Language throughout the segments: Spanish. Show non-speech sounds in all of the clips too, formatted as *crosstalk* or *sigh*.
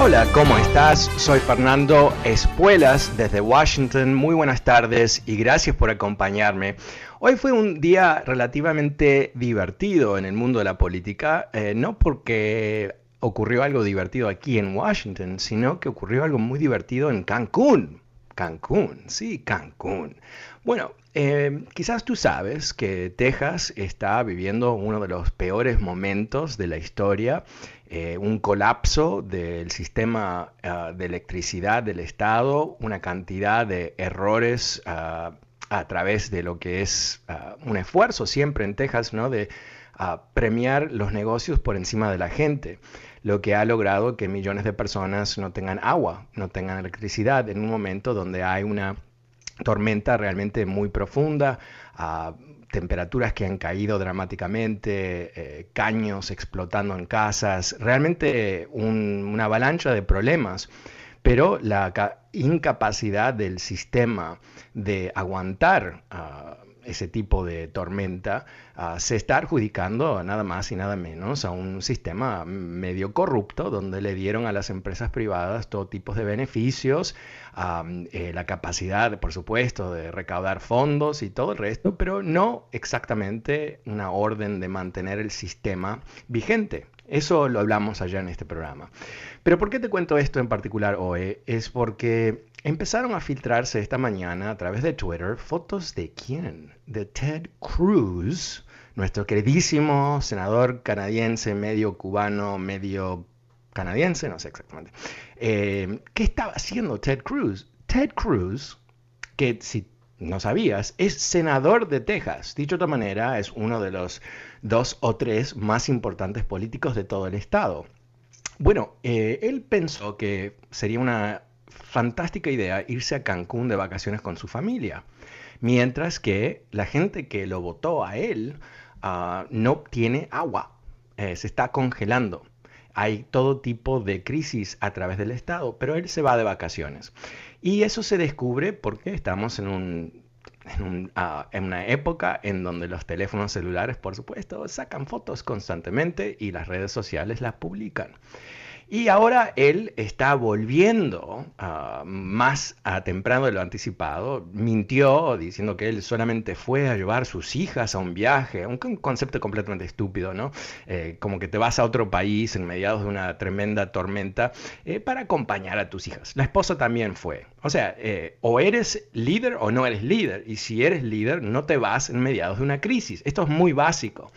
Hola, ¿cómo estás? Soy Fernando Espuelas desde Washington. Muy buenas tardes y gracias por acompañarme. Hoy fue un día relativamente divertido en el mundo de la política, eh, no porque ocurrió algo divertido aquí en Washington, sino que ocurrió algo muy divertido en Cancún. Cancún, sí, Cancún. Bueno, eh, quizás tú sabes que Texas está viviendo uno de los peores momentos de la historia eh, un colapso del sistema ah, de electricidad del Estado, una cantidad de errores ah, a través de lo que es ah, un esfuerzo siempre en Texas, ¿no? De premiar los negocios por encima de la gente, lo que ha logrado que millones de personas no tengan agua, no tengan electricidad en un momento donde hay una tormenta realmente muy profunda, temperaturas que han caído dramáticamente, eh, caños explotando en casas, realmente una avalancha de problemas. Pero la incapacidad del sistema de aguantar ese tipo de tormenta ah, se está adjudicando nada más y nada menos a un sistema medio corrupto donde le dieron a las empresas privadas todo tipo de beneficios, eh, la capacidad, por supuesto, de recaudar fondos y todo el resto, pero no exactamente una orden de mantener el sistema vigente. Eso lo hablamos allá en este programa. Pero ¿por qué te cuento esto en particular hoy? Es porque empezaron a filtrarse esta mañana a través de Twitter fotos de quién? De Ted Cruz, nuestro queridísimo senador canadiense, medio cubano, medio canadiense, no sé exactamente. Eh, ¿Qué estaba haciendo Ted Cruz? Ted Cruz, que si no sabías, es senador de Texas. Dicho de otra manera, es uno de los dos o tres más importantes políticos de todo el estado. Bueno, eh, él pensó que sería una fantástica idea irse a Cancún de vacaciones con su familia, mientras que la gente que lo votó a él ah, no tiene agua, eh, se está congelando. Hay todo tipo de crisis a través del Estado, pero él se va de vacaciones. Y eso se descubre porque estamos en Ah, en, una época en donde los teléfonos celulares, por supuesto, sacan fotos constantemente y las redes sociales las publican. Y ahora él está volviendo ah, más a temprano de lo anticipado. Mintió diciendo que él solamente fue a llevar sus hijas a un viaje, un, concepto completamente estúpido, ¿no? Eh, como que te vas a otro país en mediados de una tremenda tormenta eh, para acompañar a tus hijas. La esposa también fue. O sea, eh, o eres líder o no eres líder. Y si eres líder, no te vas en mediados de una crisis. Esto es muy básico.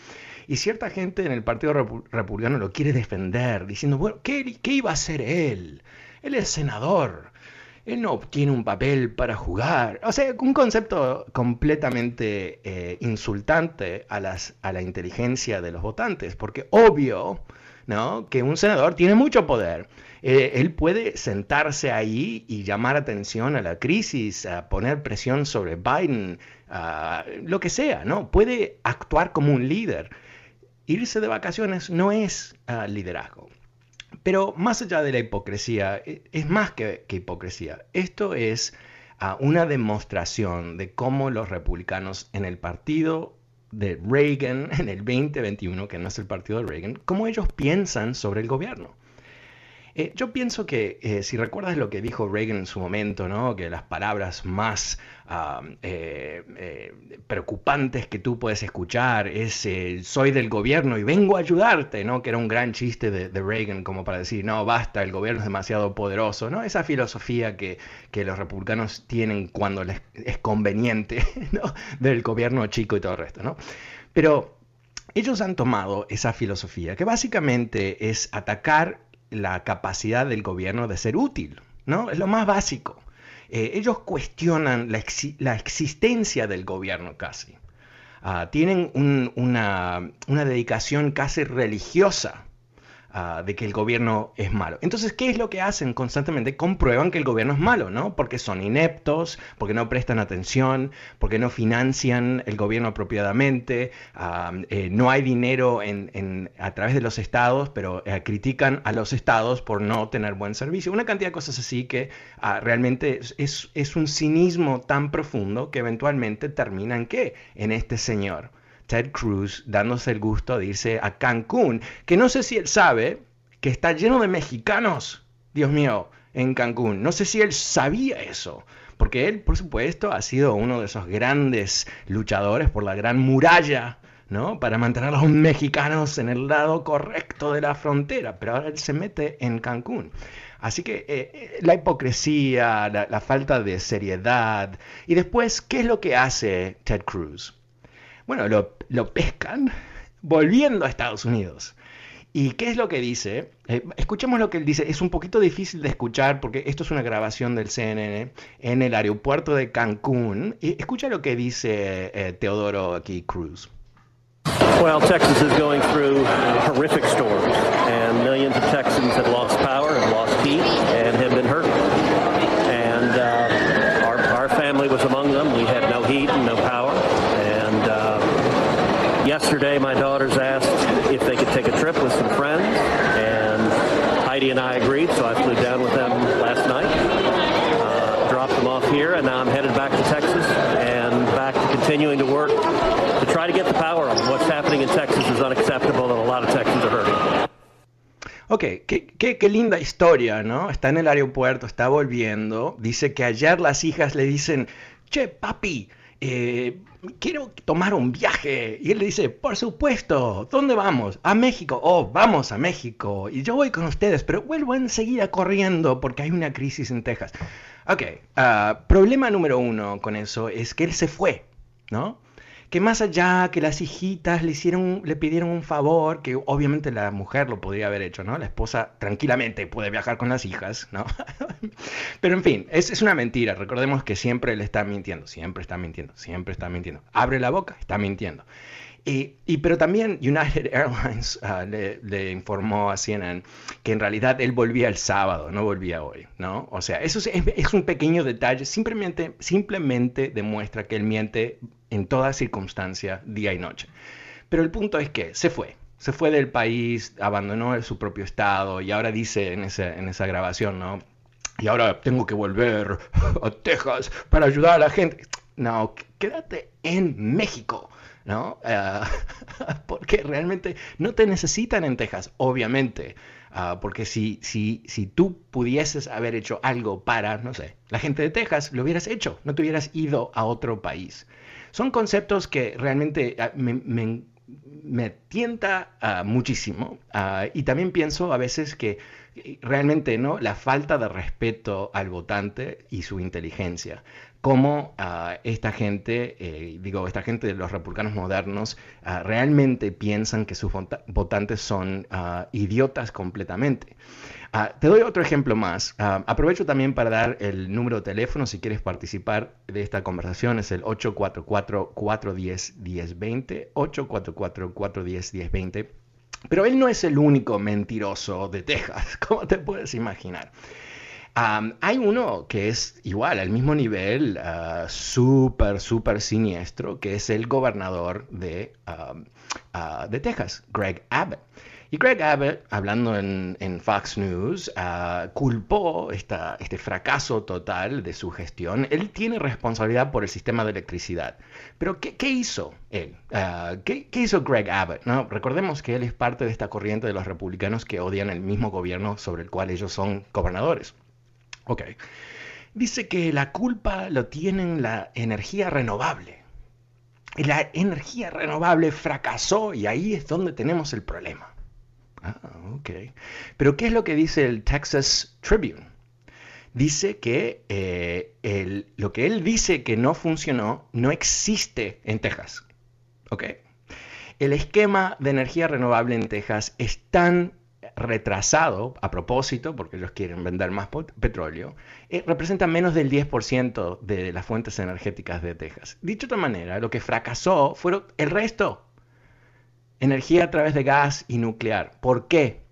Y cierta gente en el Partido Republicano lo quiere defender, diciendo, bueno, ¿qué, iba a hacer él? Él es senador. Él no obtiene un papel para jugar. O sea, un concepto completamente eh, insultante a, las, a la inteligencia de los votantes, porque obvio ¿no? que un senador tiene mucho poder. Eh, él puede sentarse ahí y llamar atención a la crisis, a poner presión sobre Biden, lo que sea, ¿no? Puede actuar como un líder irse de vacaciones no es ah, liderazgo. Pero más allá de la hipocresía, e, es más que, hipocresía. Esto es ah, una demostración de cómo los republicanos en el partido de Reagan, *laughs* en el 2021, que no es el partido de Reagan, cómo ellos piensan sobre el gobierno. Eh, yo pienso que eh, si recuerdas lo que dijo Reagan en su momento, ¿no? que las palabras más eh, preocupantes que tú puedes escuchar es soy del gobierno y vengo a ayudarte, ¿no? que era un gran chiste de, Reagan como para decir, no, basta, el gobierno es demasiado poderoso, ¿no? esa filosofía que, que los republicanos tienen cuando les es conveniente *laughs* ¿no? del gobierno chico y todo el resto. ¿no? Pero ellos han tomado esa filosofía que básicamente es atacar la capacidad del gobierno de ser útil, ¿no? Es lo más básico. Eh, ellos cuestionan la, la, existencia del gobierno casi. Ah, tienen una, una dedicación casi religiosa Ah, de que el gobierno es malo. Entonces, ¿qué es lo que hacen constantemente? Comprueban que el gobierno es malo, ¿no? Porque son ineptos, porque no prestan atención, porque no financian el gobierno apropiadamente, ah, eh, no hay dinero en, a través de los estados, pero eh, critican a los estados por no tener buen servicio. Una cantidad de cosas así que ah, realmente es, es un cinismo tan profundo que eventualmente termina en qué? En este señor Ted Cruz dándose el gusto de irse a Cancún, que no sé si él sabe que está lleno de mexicanos, Dios mío, en Cancún. No sé si él sabía eso, porque él, por supuesto, ha sido uno de esos grandes luchadores por la gran muralla, ¿no? Para mantener a los mexicanos en el lado correcto de la frontera, pero ahora él se mete en Cancún. Así que eh, eh, la hipocresía, la, la falta de seriedad. Y después, ¿qué es lo que hace Ted Cruz? Bueno, lo, pescan volviendo a Estados Unidos. ¿Y qué es lo que dice? Eh, escuchemos lo que él dice. Es un poquito difícil de escuchar porque esto es una grabación del CNN en el aeropuerto de Cancún. Y escucha lo que dice eh, Teodoro aquí Cruz. Well, Texas is going through horrific storms, and millions of Texans have lost power, have lost heat, Ok, qué, qué, qué, linda historia, ¿no? Está en el aeropuerto, está volviendo. Dice que ayer las hijas le dicen, che, papi, eh, quiero tomar un viaje. Y él le dice, por supuesto, ¿dónde vamos? A México. Oh, vamos a México. Y yo voy con ustedes, pero vuelvo enseguida corriendo porque hay una crisis en Texas. Ok, ah, problema número uno con eso es que él se fue, ¿no? Que más allá que las hijitas le hicieron, le pidieron un favor, que obviamente la mujer lo podría haber hecho, ¿no? La esposa tranquilamente puede viajar con las hijas, ¿no? *laughs* Pero en fin, es, es una mentira. Recordemos que siempre le está mintiendo, siempre está mintiendo, siempre está mintiendo. Abre la boca, está mintiendo. Y, y, pero también United *laughs* Airlines uh, le, le, informó a CNN que en realidad él volvía el sábado, no volvía hoy, ¿no? O sea, eso es, es, un pequeño detalle, simplemente, simplemente demuestra que él miente en toda circunstancia, día y noche. Pero el punto es que se fue, se fue del país, abandonó su propio estado y ahora dice en esa, en esa grabación, ¿no? Y ahora tengo que volver a Texas para ayudar a la gente. No, quédate en México. ¿No? Eh, *laughs* porque realmente no te necesitan en Texas, obviamente. Ah, porque si, si, si tú pudieses haber hecho algo para, no sé, la gente de Texas, lo hubieras hecho, no te hubieras ido a otro país. Son conceptos que realmente ah, me, tienta ah, muchísimo y también pienso a veces que eh, realmente no la falta de respeto al votante y su inteligencia cómo esta gente, eh, digo, esta gente de los republicanos modernos realmente piensan que sus votantes son idiotas completamente. Ah, te doy otro ejemplo más. Ah, aprovecho también para dar el número de teléfono si quieres participar de esta conversación. Es el 844-410-1020. 844-410-1020. Pero él no es el único mentiroso de Texas, *laughs* como te puedes imaginar. Hay uno que es igual, al mismo nivel, uh, súper, súper siniestro, que es el gobernador de, de Texas, Greg Abbott. Y Greg Abbott, hablando en, Fox News, ah, culpó este fracaso total de su gestión. Él tiene responsabilidad por el sistema de electricidad. Pero ¿qué, hizo él? Ah, ¿qué, hizo Greg Abbott? Recordemos que él es parte de esta corriente de los republicanos que odian el mismo gobierno sobre el cual ellos son gobernadores. Ok. Dice que la culpa lo tienen la energía renovable. La energía renovable fracasó y ahí es donde tenemos el problema. Ah, ok. Pero ¿qué es lo que dice el Texas Tribune? Dice que eh, lo que él dice que no funcionó no existe en Texas. ¿Ok? El esquema de energía renovable en Texas es tan retrasado a propósito, porque ellos quieren vender más petróleo, eh, representa menos del 10% de las fuentes energéticas de Texas. Dicho de otra manera, lo que fracasó fueron el resto energía a través de gas y nuclear. ¿Por qué?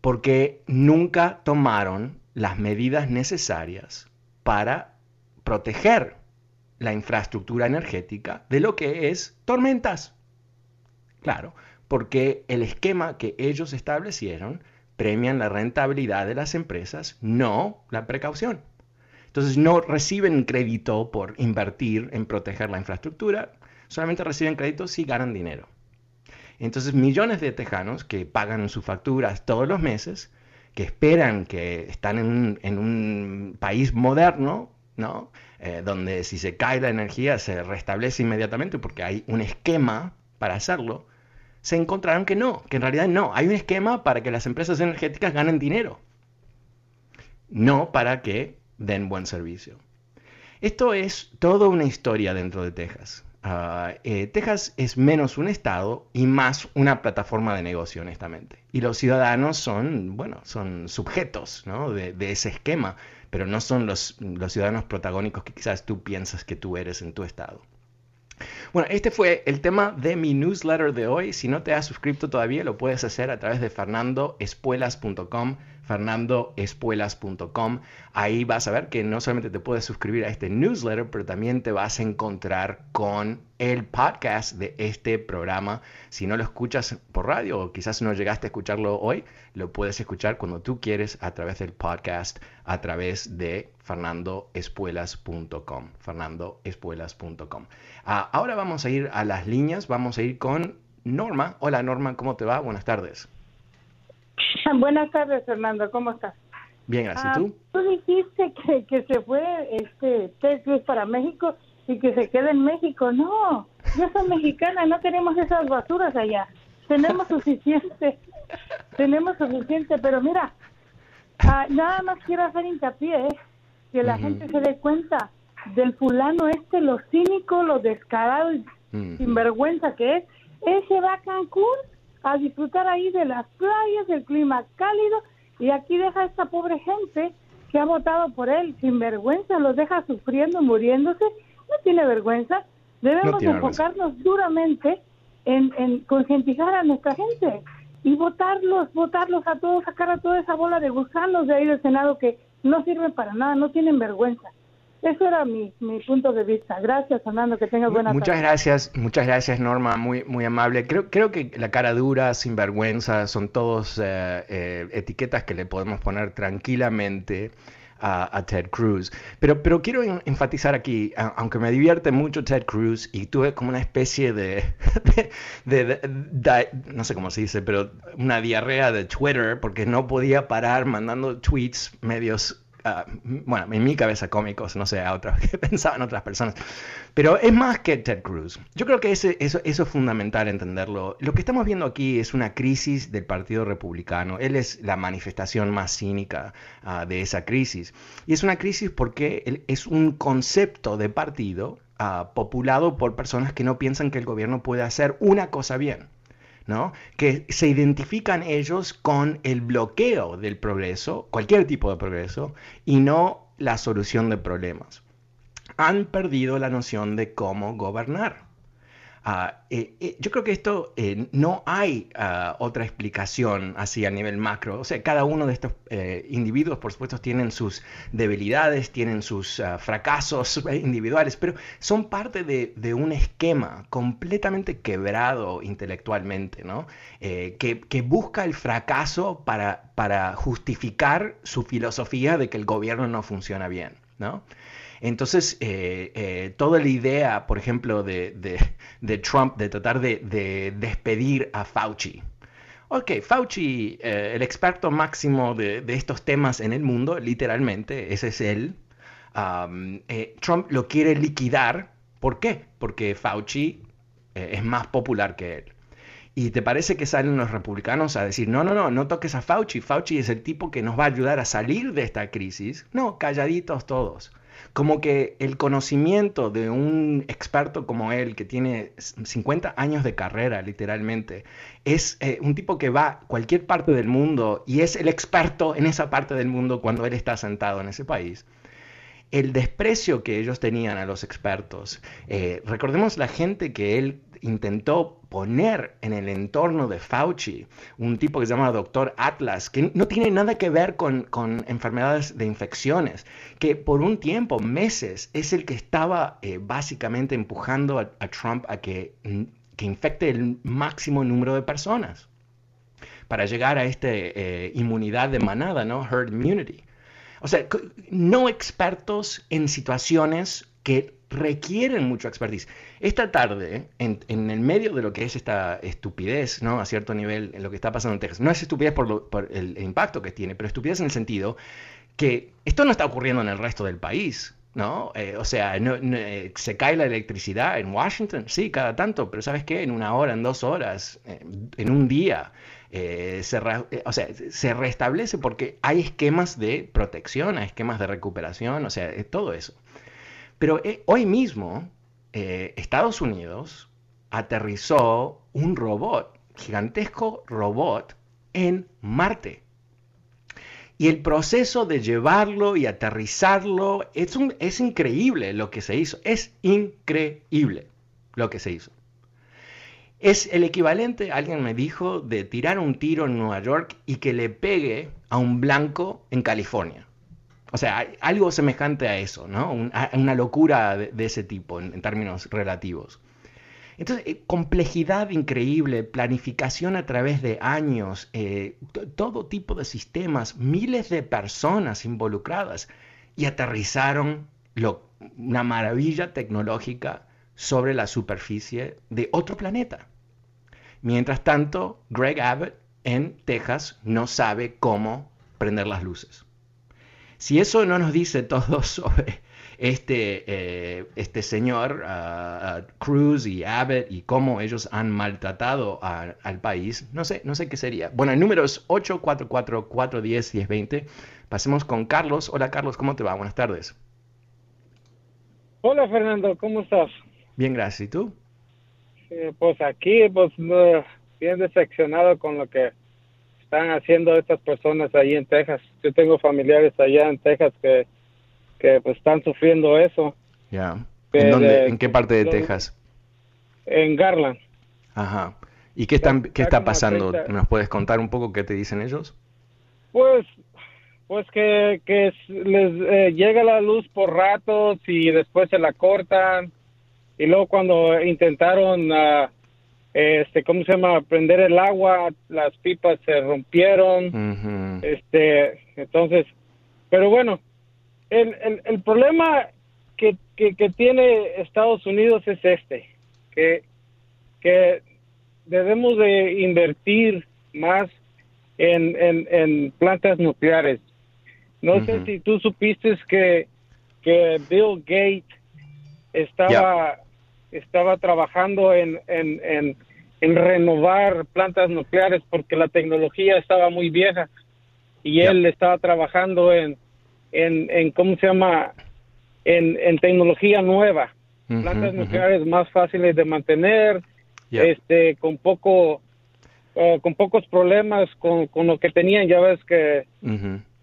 Porque nunca tomaron las medidas necesarias para proteger la infraestructura energética de lo que es tormentas. Claro, porque el esquema que ellos establecieron premian la rentabilidad de las empresas, no la precaución. Entonces no reciben crédito por invertir en proteger la infraestructura, solamente reciben crédito si ganan dinero. Entonces, millones de tejanos que pagan sus facturas todos los meses, que esperan que están en un, país moderno, ¿no? Eh, donde si se cae la energía se restablece inmediatamente porque hay un esquema para hacerlo, se encontraron que no, que en realidad no, hay un esquema para que las empresas energéticas ganen dinero, no para que den buen servicio. Esto es toda una historia dentro de Texas. Ah, eh, Texas es menos un estado y más una plataforma de negocio, honestamente. Y los ciudadanos son, bueno, son sujetos de, ese esquema, pero no son los, los ciudadanos protagónicos que quizás tú piensas que tú eres en tu estado. Bueno, este fue el tema de mi newsletter de hoy. Si no te has suscrito todavía, lo puedes hacer a través de fernandoespuelas.com fernandoespuelas.com. Ahí vas a ver que no solamente te puedes suscribir a este newsletter, pero también te vas a encontrar con el podcast de este programa. Si no lo escuchas por radio o quizás no llegaste a escucharlo hoy, lo puedes escuchar cuando tú quieres a través del podcast, a través de fernandoespuelas.com. fernandoespuelas.com. Ah, ahora vamos a ir a las líneas, vamos a ir con Norma. Hola Norma, ¿cómo te va? Buenas tardes. *laughs* Buenas tardes, Fernando. ¿Cómo estás? Bien, gracias. ¿Tú? Ah, tú dijiste que, que se fue este Ted para México y que se quede en México. No, yo soy *laughs* mexicana, no queremos esas basuras allá. Tenemos suficiente, *laughs* tenemos suficiente, pero mira, ah, nada más quiero hacer hincapié, ¿eh? que la gente se dé cuenta del fulano este, lo cínico, lo descarado y sinvergüenza que es. Ese va a Cancún a disfrutar ahí de las playas, del clima cálido, y aquí deja a esta pobre gente que ha votado por él sin vergüenza, los deja sufriendo, muriéndose, no tiene vergüenza. Debemos enfocarnos duramente en, en concientizar a nuestra gente y votarlos, votarlos a todos, sacar a toda esa bola de gusanos de ahí del Senado que no sirven para nada, no tienen vergüenza. Eso era mi, punto de vista. Gracias, Fernando, que tengas buena Muchas gracias, muchas gracias, Norma, muy, muy amable. Creo, creo que la cara dura, sinvergüenza, son todos eh, eh, etiquetas que le podemos poner tranquilamente a, Ted Cruz. Pero, pero quiero enfatizar aquí, aunque me divierte mucho Ted Cruz y tuve como una especie *laughs* de, no sé cómo se dice, pero una diarrea de Twitter porque no podía parar mandando tweets medios Ah, bueno, en mi cabeza cómicos, no sé, a otras *laughs* que pensaban otras personas. Pero es más que Ted Cruz. Yo creo que eso, eso es fundamental entenderlo. Lo que estamos viendo aquí es una crisis del Partido Republicano. Él es la manifestación más cínica ah, de esa crisis. Y es una crisis porque es un concepto de partido ah, populado por personas que no piensan que el gobierno puede hacer una cosa bien que se identifican ellos con el bloqueo del progreso, cualquier tipo de progreso, y no la solución de problemas. Han perdido la noción de cómo gobernar. Ah, eh, eh, yo creo que esto eh, no hay ah, otra explicación así a nivel macro. O sea, cada uno de estos individuos, por supuesto, tienen sus debilidades, tienen sus ah, fracasos *laughs* individuales, pero son parte de, un esquema completamente quebrado intelectualmente, ¿no? Que, que, busca el fracaso para, para justificar su filosofía de que el gobierno no funciona bien, ¿no? Entonces, eh, eh, toda la idea, por ejemplo, de, Trump de tratar de, despedir a Fauci. Ok, Fauci, eh, el experto máximo de, estos temas en el mundo, literalmente, ese es él. Trump lo quiere liquidar. ¿Por qué? Porque Fauci es más popular que él. Y te parece que salen los republicanos a decir, no, no, no, no toques a Fauci. Fauci es el tipo que nos va a ayudar a salir de esta crisis. No, calladitos todos como que el conocimiento de un experto como él, que tiene 50 años de carrera literalmente, es eh, un tipo que va a cualquier parte del mundo y es el experto en esa parte del mundo cuando él está sentado en ese país el desprecio que ellos tenían a los expertos. Eh, recordemos la gente que él intentó poner en el entorno de Fauci, un tipo que se llama Doctor Atlas, que no tiene nada que ver con, enfermedades de infecciones, que por un tiempo, meses, es el que estaba eh, básicamente empujando a, Trump a que, que, infecte el máximo número de personas para llegar a esta eh, inmunidad de manada, ¿no? Herd immunity. O sea, no expertos en situaciones que requieren mucho expertise. Esta tarde, en, el medio de lo que es esta estupidez, ¿no? A cierto nivel, en lo que está pasando en Texas, no es estupidez por, el, impacto que tiene, pero estupidez en el sentido que esto no está ocurriendo en el resto del país. ¿No? Eh, o sea, eh, se cae la electricidad en Washington, sí, cada tanto, pero ¿sabes qué? En una hora, en dos horas, eh, en un día, se, o sea, se restablece porque hay esquemas de protección, hay esquemas de recuperación, o sea, todo eso. Pero hoy mismo Estados Unidos aterrizó un robot, gigantesco robot, en Marte. Y el proceso de llevarlo y aterrizarlo es, es increíble lo que se hizo. Es increíble lo que se hizo. Es el equivalente, alguien me dijo, de tirar un tiro en Nueva York y que le pegue a un blanco en California. O sea, algo semejante a eso, ¿no? una locura de, ese tipo en, términos relativos. Entonces, eh, complejidad increíble, planificación a través de años, eh, todo tipo de sistemas, miles de personas involucradas y aterrizaron una maravilla tecnológica sobre la superficie de otro planeta. Mientras tanto, Greg Abbott en Texas no sabe cómo prender las luces. Si eso no nos dice todo *laughs* sobre este, eh, este señor Cruz y Abbott y cómo ellos han maltratado al país, no sé, no sé qué sería. Bueno, el número es 844-410-1020. Pasemos con Carlos. Hola Carlos, ¿cómo te va? Buenas tardes. Hola Fernando, ¿cómo estás? Bien, gracias. ¿Y tú? pues aquí, pues bien decepcionado con lo que están haciendo estas personas ahí en Texas. Yo tengo familiares allá en Texas que, que pues están sufriendo eso. Ya. ¿En, qué parte de Texas? En Garland. Ajá. ¿Y qué, están, qué está pasando? ¿Nos puedes contar un poco qué te dicen ellos? Pues pues que, que les eh, llega la luz por ratos y después se la cortan. Y luego cuando intentaron uh, este, ¿cómo se llama? Prender el agua, las pipas se rompieron, este, entonces, pero bueno, el, el, el problema que, que, tiene Estados Unidos es este, que, que debemos de invertir más en, en, en plantas nucleares. No sé si tú supiste que, que Bill Gates estaba, estaba trabajando en, en, en renovar plantas nucleares porque la tecnología estaba muy vieja y él estaba trabajando en, en, en ¿cómo se llama? En, en tecnología nueva, plantas nucleares más fáciles de mantener, este, con poco, eh, con pocos problemas con, con, lo que tenían, ya ves que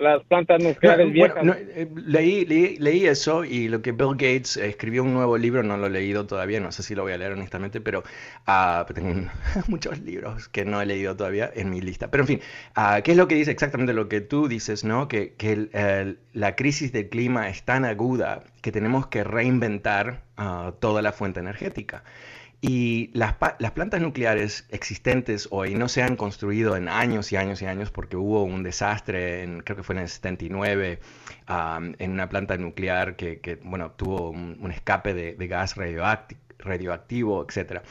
las plantas nucleares viejas. Eh, leí, leí, eso y lo que Bill Gates escribió un nuevo libro, no lo he leído todavía, no sé si lo voy a leer honestamente, pero uh, tengo *laughs* muchos libros que no he leído todavía en mi lista. Pero en fin, uh, ¿qué es lo que dice exactamente lo que tú dices, no? Que, que la crisis del clima es tan aguda que tenemos que reinventar uh, toda la fuente energética. Y las, plantas nucleares existentes hoy no se han construido en años y años y años porque hubo un desastre, en, creo que fue en el 79, en una planta nuclear que, bueno, tuvo un, escape de, gas radioactivo, radioactivo, etc.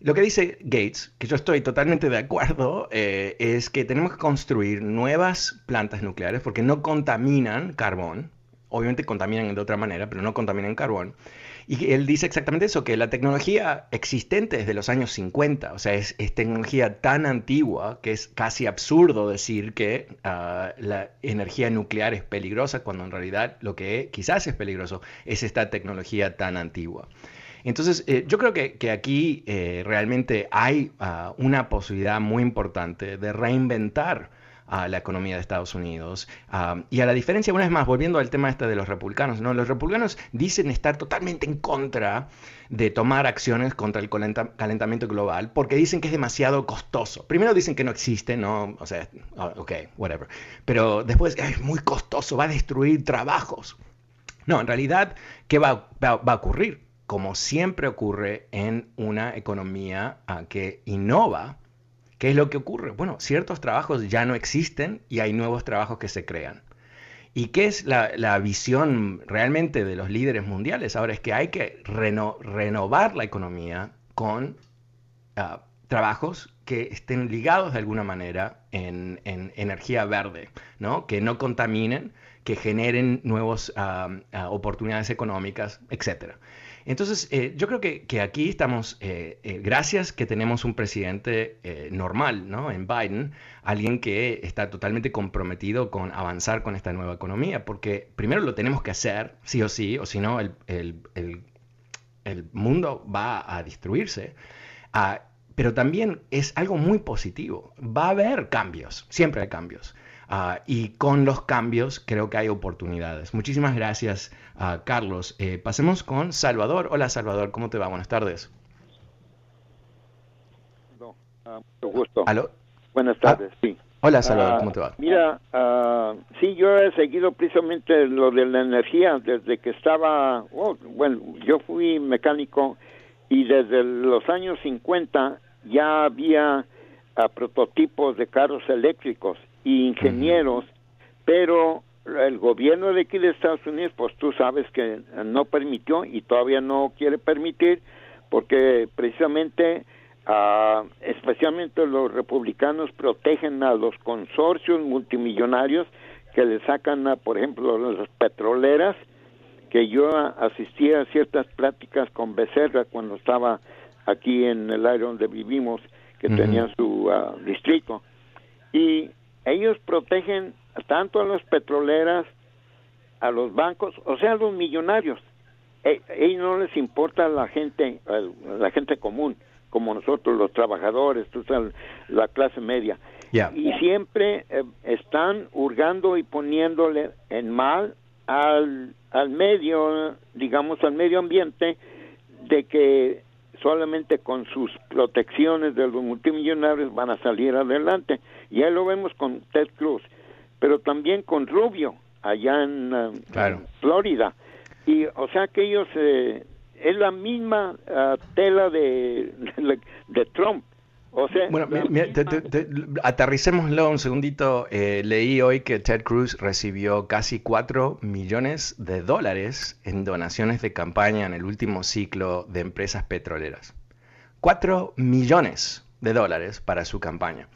Lo que dice Gates, que yo estoy totalmente de acuerdo, eh, es que tenemos que construir nuevas plantas nucleares porque no contaminan carbón, obviamente contaminan de otra manera, pero no contaminan carbón. Y él dice exactamente eso, que la tecnología existente desde los años 50, o sea, es, tecnología tan antigua que es casi absurdo decir que ah, la energía nuclear es peligrosa, cuando en realidad lo que quizás es peligroso es esta tecnología tan antigua. Entonces, eh, yo creo que, aquí eh, realmente hay ah, una posibilidad muy importante de reinventar a la economía de Estados Unidos. y a la diferencia, una vez más, volviendo al tema este de los republicanos, ¿no? los republicanos dicen estar totalmente en contra de tomar acciones contra el calentamiento global porque dicen que es demasiado costoso. Primero dicen que no existe, ¿no? O sea, ah, ok, whatever. Pero después es muy costoso, va a destruir trabajos. No, en realidad, ¿qué va, a ocurrir? Como siempre ocurre en una economía ah, que innova, ¿Qué es lo que ocurre? Bueno, ciertos trabajos ya no existen y hay nuevos trabajos que se crean. ¿Y qué es la, visión realmente de los líderes mundiales? Ahora es que hay que renovar la economía con ah, trabajos que estén ligados de alguna manera en, energía verde, ¿no? que no contaminen, que generen nuevas ah, ah, oportunidades económicas, etc. Entonces, eh, yo creo que, aquí estamos, eh, eh, gracias que tenemos un presidente normal, ¿no? En Biden, alguien que está totalmente comprometido con avanzar con esta nueva economía, porque primero lo tenemos que hacer, sí o sí, o si no, el, mundo va a destruirse. Ah, pero también es algo muy positivo. Va a haber cambios, siempre hay cambios. Ah, y con los cambios creo que hay oportunidades. Muchísimas gracias, uh, Carlos. Eh, pasemos con Salvador. Hola, Salvador, ¿cómo te va? Buenas tardes. No, uh, mucho gusto. ¿Aló? Buenas tardes, sí. Hola, Salvador, ¿cómo te va? Mira, sí, yo he seguido precisamente lo de la energía desde que estaba, oh, bueno, yo fui mecánico y desde los años 50 ya había prototipos de carros eléctricos ingenieros, pero el gobierno de aquí de Estados Unidos, pues tú sabes que no permitió y todavía no quiere permitir, porque precisamente, ah, especialmente los republicanos protegen a los consorcios multimillonarios que le sacan, a, por ejemplo, las petroleras, que yo asistía a ciertas pláticas con Becerra cuando estaba aquí en el área donde vivimos, que tenía su ah, distrito. Y ellos protegen tanto a las petroleras, a los bancos, o sea, a los millonarios. E, ellos no les importa la gente, la gente común, como nosotros los trabajadores, la clase media. Y siempre eh, están hurgando y poniéndole en mal al, al medio, digamos, al medio ambiente, de que solamente con sus protecciones de los multimillonarios van a salir adelante. Ya lo vemos con Ted Cruz, pero también con Rubio, allá en, um, Florida. Y, o sea que ellos, eh, es la misma uh, tela *laughs* de, de, Trump. O sea, bueno, aterricémoslo un segundito. Eh, leí hoy que Ted Cruz recibió casi 4 millones de dólares en donaciones de campaña en el último ciclo de empresas petroleras. 4 millones de dólares para su campaña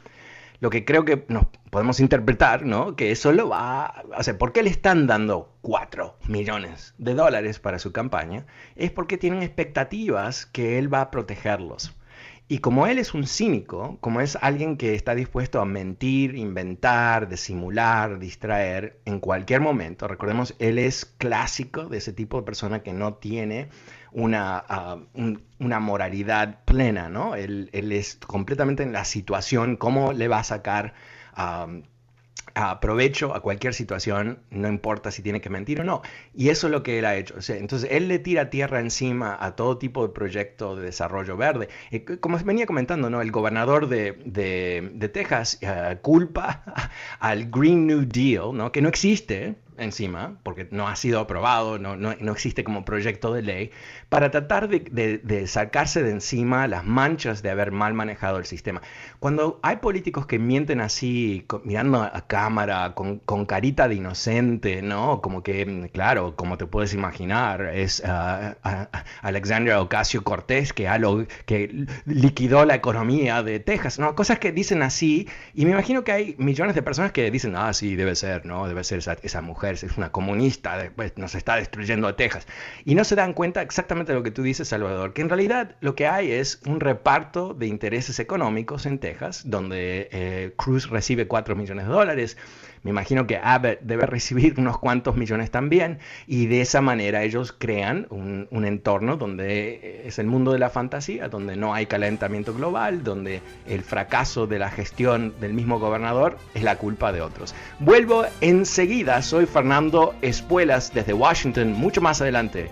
lo que creo que nos podemos interpretar, ¿no? Que eso lo va, o sea, ¿por qué le están dando 4 millones de dólares para su campaña? Es porque tienen expectativas que él va a protegerlos. Y como él es un cínico, como es alguien que está dispuesto a mentir, inventar, disimular, distraer en cualquier momento, recordemos, él es clásico de ese tipo de persona que no tiene una, ah, una moralidad plena, ¿no? Él, es completamente en la situación, cómo le va a sacar aprovecho a cualquier situación, no importa si tiene que mentir o no. Y eso es lo que él ha hecho. entonces, él le tira tierra encima a todo tipo de proyecto de desarrollo verde. Eh, como venía comentando, ¿no? el gobernador de, de, Texas eh, culpa *laughs* al Green New Deal, ¿no? que no existe, encima, porque no ha sido aprobado, no, no, no existe como proyecto de ley, para tratar de, de, sacarse de encima las manchas de haber mal manejado el sistema. Cuando hay políticos que mienten así, mirando a cámara, con, con, carita de inocente, ¿no? Como que, claro, como te puedes imaginar, es uh, Alexandria Ocasio Cortés que, que liquidó la economía de Texas, ¿no? Cosas que dicen así, y me imagino que hay millones de personas que dicen, ah, sí, debe ser, ¿no? Debe ser esa, esa mujer es una comunista, después nos está destruyendo a Texas. Y no se dan cuenta exactamente de lo que tú dices, Salvador, que en realidad lo que hay es un reparto de intereses económicos en Texas, donde eh, Cruz recibe 4 millones de dólares, me imagino que Abbott debe recibir *laughs* unos cuantos millones también y de esa manera ellos crean un, un, entorno donde es el mundo de la fantasía, donde no hay calentamiento global, donde el fracaso de la gestión del mismo gobernador es la culpa de otros. Vuelvo enseguida, soy Fernando Espuelas desde Washington, mucho más adelante.